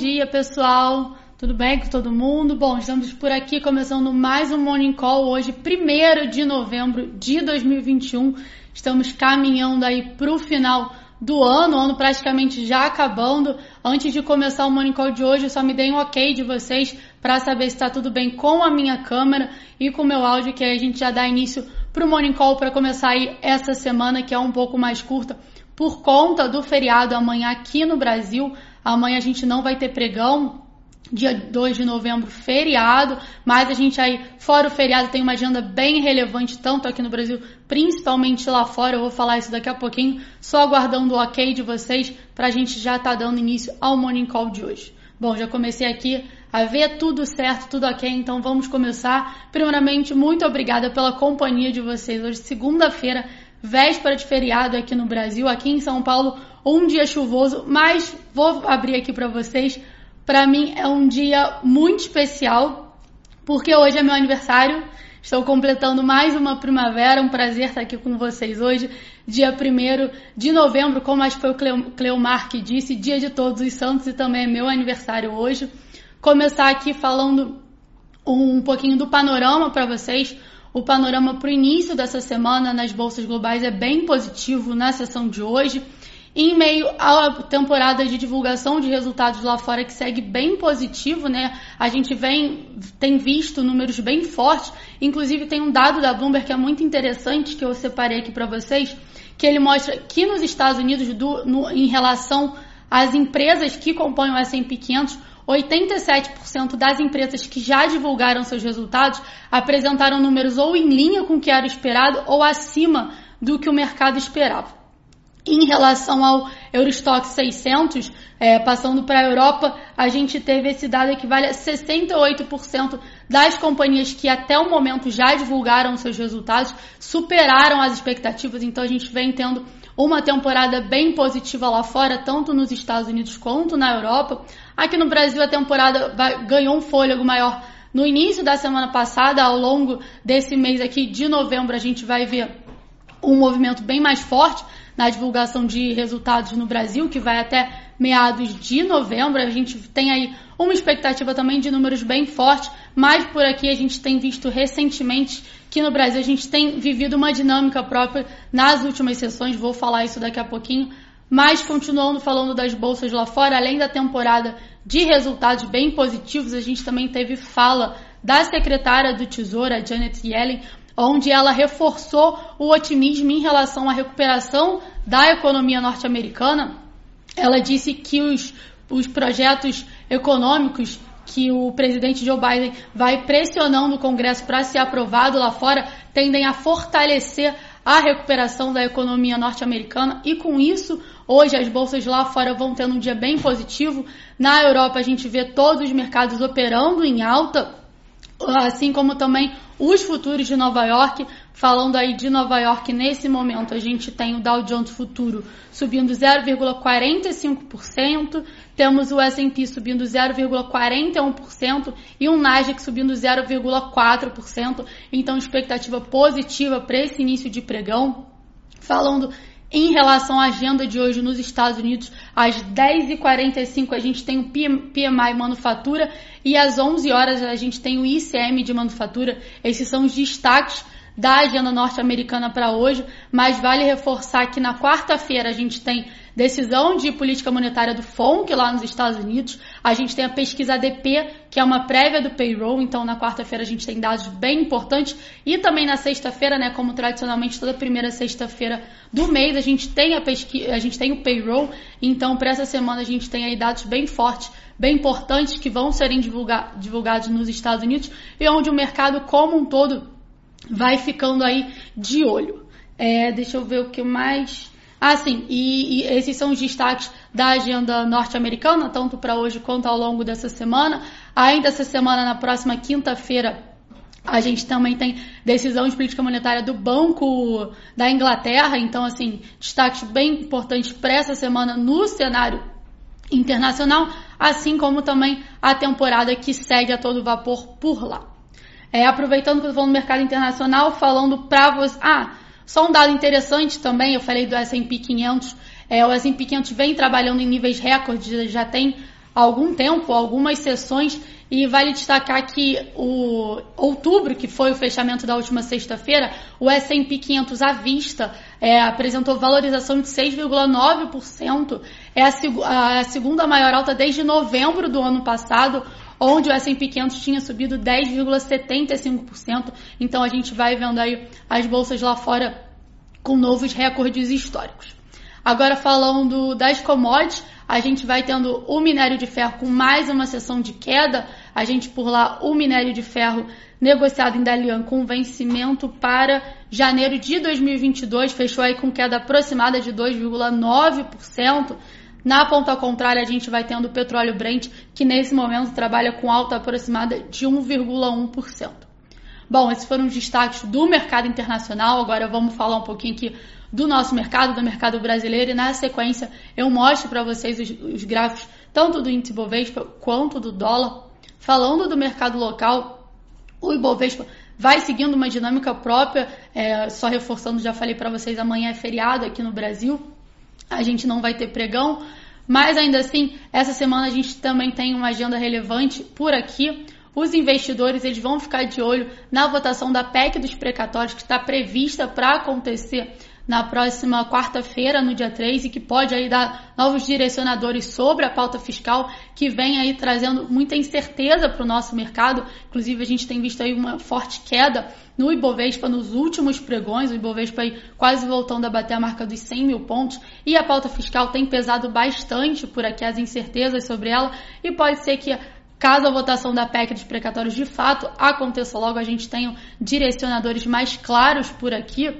Dia, pessoal. Tudo bem com todo mundo? Bom, estamos por aqui começando mais um Morning Call hoje, 1 de novembro de 2021. Estamos caminhando aí para o final do ano, ano praticamente já acabando. Antes de começar o Morning Call de hoje, só me deem um ok de vocês para saber se está tudo bem com a minha câmera e com o meu áudio, que aí a gente já dá início para o Morning Call para começar aí essa semana, que é um pouco mais curta, por conta do feriado amanhã aqui no Brasil. Amanhã a gente não vai ter pregão, dia 2 de novembro, feriado, mas a gente aí, fora o feriado, tem uma agenda bem relevante, tanto aqui no Brasil, principalmente lá fora. Eu vou falar isso daqui a pouquinho, só aguardando o ok de vocês para a gente já estar tá dando início ao Morning Call de hoje. Bom, já comecei aqui a ver tudo certo, tudo ok, então vamos começar. Primeiramente, muito obrigada pela companhia de vocês. Hoje, segunda-feira, véspera de feriado aqui no Brasil, aqui em São Paulo, um dia chuvoso, mas vou abrir aqui para vocês para mim é um dia muito especial, porque hoje é meu aniversário. Estou completando mais uma primavera, um prazer estar aqui com vocês hoje, dia 1 de novembro, como acho que foi o Cleomar que disse, dia de todos os santos e também é meu aniversário hoje. Começar aqui falando um pouquinho do panorama para vocês. O panorama para o início dessa semana nas bolsas globais é bem positivo na sessão de hoje em meio à temporada de divulgação de resultados lá fora que segue bem positivo, né? A gente vem tem visto números bem fortes, inclusive tem um dado da Bloomberg que é muito interessante que eu separei aqui para vocês, que ele mostra que nos Estados Unidos do, no, em relação às empresas que compõem o S&P 500, 87% das empresas que já divulgaram seus resultados apresentaram números ou em linha com o que era esperado ou acima do que o mercado esperava. Em relação ao Eurostock 600, é, passando para a Europa, a gente teve esse dado que vale a 68% das companhias que até o momento já divulgaram seus resultados, superaram as expectativas, então a gente vem tendo uma temporada bem positiva lá fora, tanto nos Estados Unidos quanto na Europa. Aqui no Brasil a temporada ganhou um fôlego maior no início da semana passada, ao longo desse mês aqui de novembro a gente vai ver um movimento bem mais forte na divulgação de resultados no Brasil, que vai até meados de novembro. A gente tem aí uma expectativa também de números bem fortes, mas por aqui a gente tem visto recentemente que no Brasil a gente tem vivido uma dinâmica própria nas últimas sessões, vou falar isso daqui a pouquinho. Mas continuando falando das bolsas lá fora, além da temporada de resultados bem positivos, a gente também teve fala da secretária do Tesouro, a Janet Yellen, onde ela reforçou o otimismo em relação à recuperação da economia norte-americana. Ela disse que os, os projetos econômicos que o presidente Joe Biden vai pressionando o Congresso para ser aprovado lá fora tendem a fortalecer a recuperação da economia norte-americana e com isso hoje as bolsas lá fora vão tendo um dia bem positivo. Na Europa a gente vê todos os mercados operando em alta assim como também os futuros de Nova York. Falando aí de Nova York, nesse momento a gente tem o Dow Jones Futuro subindo 0,45%, temos o S&P subindo 0,41% e um Nasdaq subindo 0,4%. Então, expectativa positiva para esse início de pregão. Falando em relação à agenda de hoje nos Estados Unidos, às 10h45 a gente tem o PMI Manufatura e às 11 horas a gente tem o ICM de Manufatura. Esses são os destaques da agenda norte-americana para hoje, mas vale reforçar que na quarta-feira a gente tem decisão de política monetária do FONC lá nos Estados Unidos. A gente tem a pesquisa ADP, que é uma prévia do payroll, então na quarta-feira a gente tem dados bem importantes. E também na sexta-feira, né, como tradicionalmente toda primeira sexta-feira do mês, a gente tem a pesquisa, a gente tem o payroll. Então, para essa semana a gente tem aí dados bem fortes, bem importantes que vão serem divulga divulgados nos Estados Unidos e onde o mercado como um todo vai ficando aí de olho. É, deixa eu ver o que mais ah, sim, e, e esses são os destaques da agenda norte-americana, tanto para hoje quanto ao longo dessa semana. Ainda essa semana, na próxima quinta-feira, a gente também tem decisão de política monetária do Banco da Inglaterra, então, assim, destaques bem importantes para essa semana no cenário internacional, assim como também a temporada que segue a todo vapor por lá. É, aproveitando que eu estou falando do mercado internacional, falando para você. Ah, só um dado interessante também, eu falei do S&P 500, é, o S&P 500 vem trabalhando em níveis recordes, já tem algum tempo, algumas sessões e vale destacar que o outubro, que foi o fechamento da última sexta-feira, o S&P 500 à vista é, apresentou valorização de 6,9%. É a, a segunda maior alta desde novembro do ano passado, onde o S&P 500 tinha subido 10,75%. Então a gente vai vendo aí as bolsas lá fora com novos recordes históricos. Agora falando das commodities, a gente vai tendo o minério de ferro com mais uma sessão de queda. A gente por lá o minério de ferro negociado em Dalian com vencimento para janeiro de 2022 fechou aí com queda aproximada de 2,9%. Na ponta contrária, a gente vai tendo o petróleo Brent, que nesse momento trabalha com alta aproximada de 1,1%. Bom, esses foram os destaques do mercado internacional. Agora vamos falar um pouquinho aqui do nosso mercado, do mercado brasileiro, e na sequência eu mostro para vocês os, os, gráficos tanto do índice Bovespa quanto do dólar. Falando do mercado local, o Ibovespa vai seguindo uma dinâmica própria, é, só reforçando, já falei para vocês, amanhã é feriado aqui no Brasil, a gente não vai ter pregão, mas ainda assim, essa semana a gente também tem uma agenda relevante por aqui. Os investidores eles vão ficar de olho na votação da PEC dos precatórios que está prevista para acontecer na próxima quarta-feira, no dia 3, e que pode aí dar novos direcionadores sobre a pauta fiscal, que vem aí trazendo muita incerteza para o nosso mercado. Inclusive, a gente tem visto aí uma forte queda no Ibovespa nos últimos pregões, o Ibovespa aí quase voltando a bater a marca dos 100 mil pontos, e a pauta fiscal tem pesado bastante por aqui as incertezas sobre ela, e pode ser que Caso a votação da PEC dos precatórios de fato aconteça logo, a gente tenha direcionadores mais claros por aqui.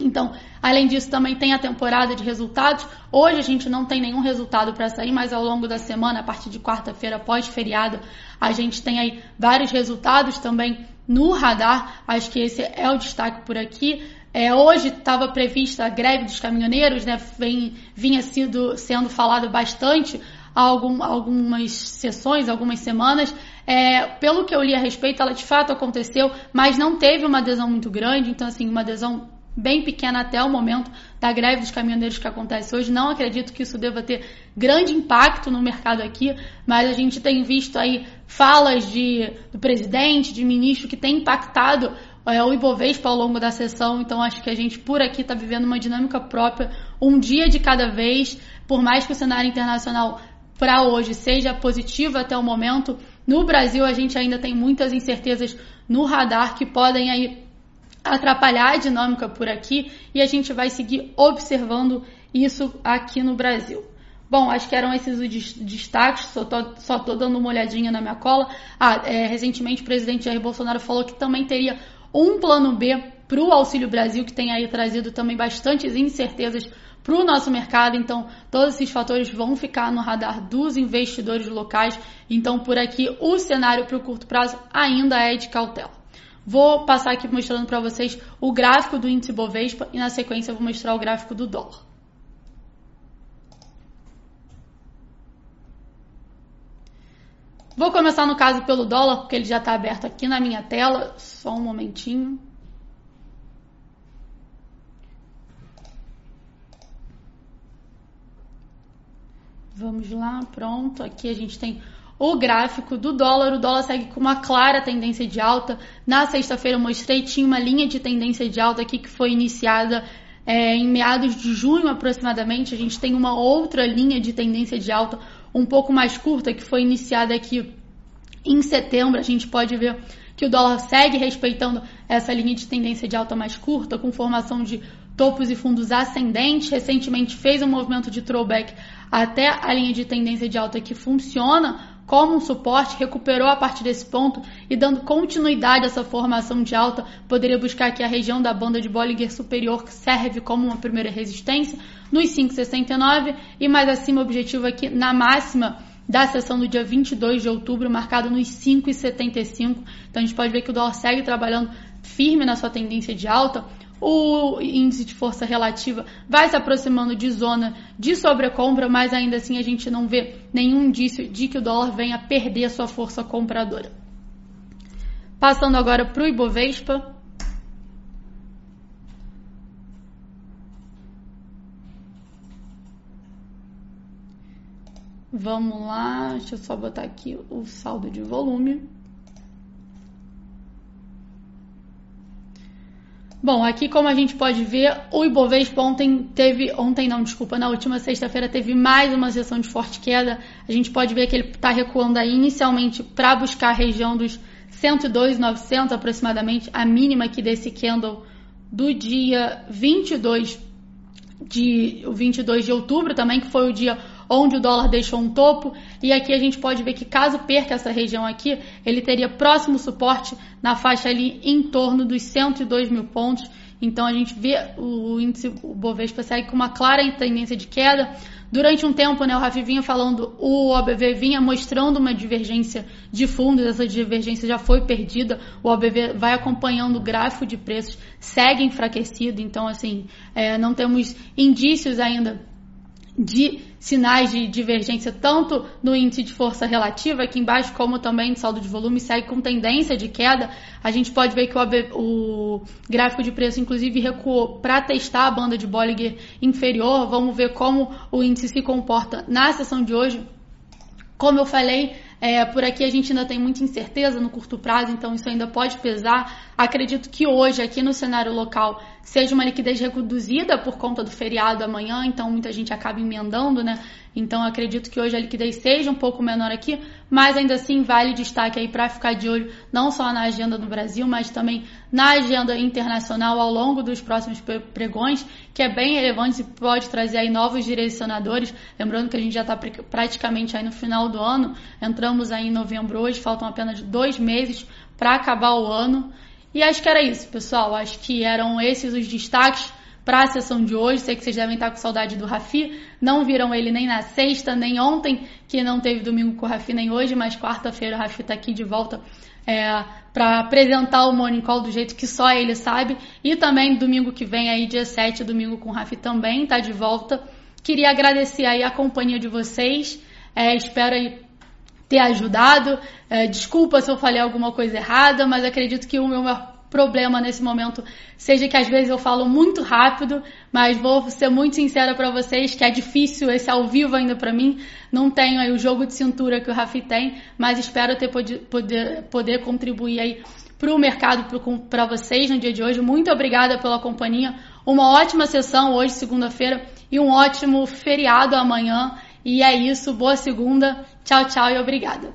Então, além disso, também tem a temporada de resultados. Hoje a gente não tem nenhum resultado para sair, mas ao longo da semana, a partir de quarta-feira, pós-feriado, a gente tem aí vários resultados também no radar. Acho que esse é o destaque por aqui. É, hoje estava prevista a greve dos caminhoneiros, né? Vem, vinha sido, sendo falado bastante há algum, algumas sessões, algumas semanas. É, pelo que eu li a respeito, ela de fato aconteceu, mas não teve uma adesão muito grande, então assim, uma adesão bem pequena até o momento da greve dos caminhoneiros que acontece hoje. Não acredito que isso deva ter grande impacto no mercado aqui, mas a gente tem visto aí falas de, do presidente, de ministro, que tem impactado é, o Ibovespa ao longo da sessão. Então acho que a gente por aqui está vivendo uma dinâmica própria, um dia de cada vez, por mais que o cenário internacional para hoje seja positivo até o momento. No Brasil, a gente ainda tem muitas incertezas no radar que podem aí atrapalhar a dinâmica por aqui e a gente vai seguir observando isso aqui no Brasil. Bom, acho que eram esses os destaques, só tô, só tô dando uma olhadinha na minha cola. Ah, é, recentemente o presidente Jair Bolsonaro falou que também teria um plano B para o Auxílio Brasil, que tem aí trazido também bastantes incertezas para o nosso mercado. Então, todos esses fatores vão ficar no radar dos investidores locais. Então, por aqui, o cenário para o curto prazo ainda é de cautela. Vou passar aqui mostrando para vocês o gráfico do índice Bovespa e na sequência eu vou mostrar o gráfico do dólar. Vou começar no caso pelo dólar, porque ele já está aberto aqui na minha tela. Só um momentinho. Vamos lá, pronto. Aqui a gente tem o gráfico do dólar. O dólar segue com uma clara tendência de alta. Na sexta-feira eu mostrei, tinha uma linha de tendência de alta aqui que foi iniciada é, em meados de junho aproximadamente. A gente tem uma outra linha de tendência de alta um pouco mais curta que foi iniciada aqui em setembro. A gente pode ver que o dólar segue respeitando essa linha de tendência de alta mais curta, com formação de topos e fundos ascendentes. Recentemente fez um movimento de throwback até a linha de tendência de alta que funciona como um suporte, recuperou a partir desse ponto e dando continuidade a essa formação de alta, poderia buscar aqui a região da banda de Bollinger Superior, que serve como uma primeira resistência, nos 5,69 e mais acima o objetivo aqui na máxima da sessão do dia 22 de outubro, marcado nos 5,75. Então a gente pode ver que o dólar segue trabalhando firme na sua tendência de alta o índice de força relativa vai se aproximando de zona de sobrecompra, mas ainda assim a gente não vê nenhum indício de que o dólar venha perder a sua força compradora. Passando agora para o Ibovespa. Vamos lá, deixa eu só botar aqui o saldo de volume. Bom, aqui como a gente pode ver, o Ibovespa ontem teve, ontem não, desculpa, na última sexta-feira teve mais uma sessão de forte queda. A gente pode ver que ele está recuando aí inicialmente para buscar a região dos 102,900 aproximadamente, a mínima aqui desse candle do dia 22 de, o 22 de outubro também, que foi o dia onde o dólar deixou um topo. E aqui a gente pode ver que caso perca essa região aqui, ele teria próximo suporte na faixa ali em torno dos 102 mil pontos. Então a gente vê o índice o Bovespa segue com uma clara tendência de queda. Durante um tempo, né, o Rafi vinha falando, o OBV vinha mostrando uma divergência de fundos, essa divergência já foi perdida. O OBV vai acompanhando o gráfico de preços, segue enfraquecido, então assim, é, não temos indícios ainda de sinais de divergência tanto no índice de força relativa aqui embaixo como também no saldo de volume segue com tendência de queda. A gente pode ver que o, o gráfico de preço inclusive recuou para testar a banda de Bollinger inferior. Vamos ver como o índice se comporta na sessão de hoje. Como eu falei, é, por aqui a gente ainda tem muita incerteza no curto prazo, então isso ainda pode pesar. Acredito que hoje, aqui no cenário local, seja uma liquidez reduzida por conta do feriado amanhã, então muita gente acaba emendando, né? Então acredito que hoje a liquidez seja um pouco menor aqui, mas ainda assim vale destaque aí para ficar de olho não só na agenda do Brasil, mas também na agenda internacional ao longo dos próximos pregões, que é bem relevante e pode trazer aí novos direcionadores. Lembrando que a gente já está praticamente aí no final do ano, entramos aí em novembro hoje, faltam apenas dois meses para acabar o ano. E acho que era isso, pessoal. Acho que eram esses os destaques para a sessão de hoje. Sei que vocês devem estar com saudade do Rafi. Não viram ele nem na sexta, nem ontem, que não teve domingo com o Rafi, nem hoje, mas quarta-feira o Rafi está aqui de volta é, para apresentar o Morning Call do jeito que só ele sabe. E também domingo que vem, aí, dia 7, domingo com o Rafi também está de volta. Queria agradecer aí a companhia de vocês. É, espero aí ter ajudado. É, desculpa se eu falei alguma coisa errada, mas acredito que o meu problema nesse momento seja que às vezes eu falo muito rápido, mas vou ser muito sincera para vocês que é difícil esse ao vivo ainda para mim. Não tenho aí o jogo de cintura que o Rafi tem, mas espero ter poder, poder contribuir aí para o mercado para vocês no dia de hoje. Muito obrigada pela companhia. Uma ótima sessão hoje, segunda-feira, e um ótimo feriado amanhã. E é isso. Boa segunda. Tchau, tchau e obrigada.